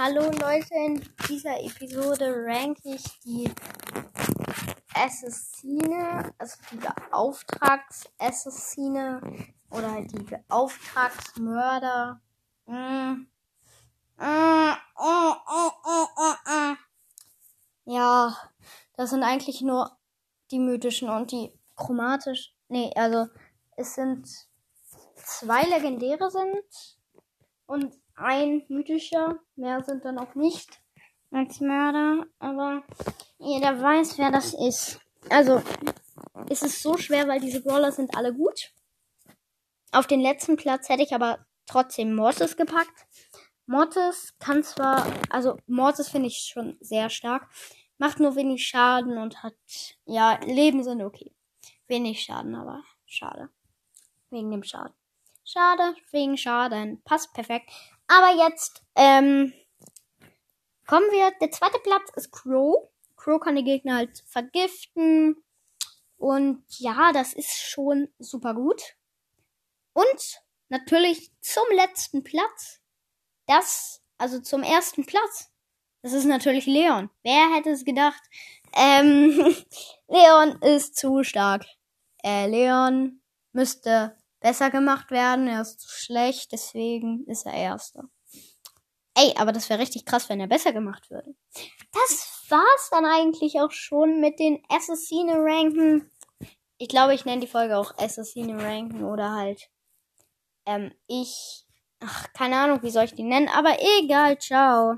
Hallo Leute, in dieser Episode rank ich die Assassine, also die Beauftragsassassine oder die Beauftragsmörder. Mm. Mm, mm, ja, das sind eigentlich nur die mythischen und die chromatisch. Nee, also es sind zwei legendäre sind und ein mythischer. Mehr sind dann auch nicht als Mörder, aber jeder weiß, wer das ist. Also, ist es so schwer, weil diese Brawler sind alle gut. Auf den letzten Platz hätte ich aber trotzdem Mortis gepackt. Mortis kann zwar, also Mortis finde ich schon sehr stark, macht nur wenig Schaden und hat, ja, Leben sind okay. Wenig Schaden, aber schade. Wegen dem Schaden. Schade, wegen Schaden. Passt perfekt. Aber jetzt, ähm, kommen wir. Der zweite Platz ist Crow. Crow kann die Gegner halt vergiften. Und ja, das ist schon super gut. Und natürlich zum letzten Platz. Das, also zum ersten Platz. Das ist natürlich Leon. Wer hätte es gedacht? Ähm, Leon ist zu stark. Äh, Leon müsste besser gemacht werden. Er ist zu schlecht, deswegen ist er Erster. Ey, aber das wäre richtig krass, wenn er besser gemacht würde. Das war's dann eigentlich auch schon mit den Assassine-Ranken. Ich glaube, ich nenne die Folge auch Assassine-Ranken oder halt, ähm, ich, ach, keine Ahnung, wie soll ich die nennen, aber egal, ciao.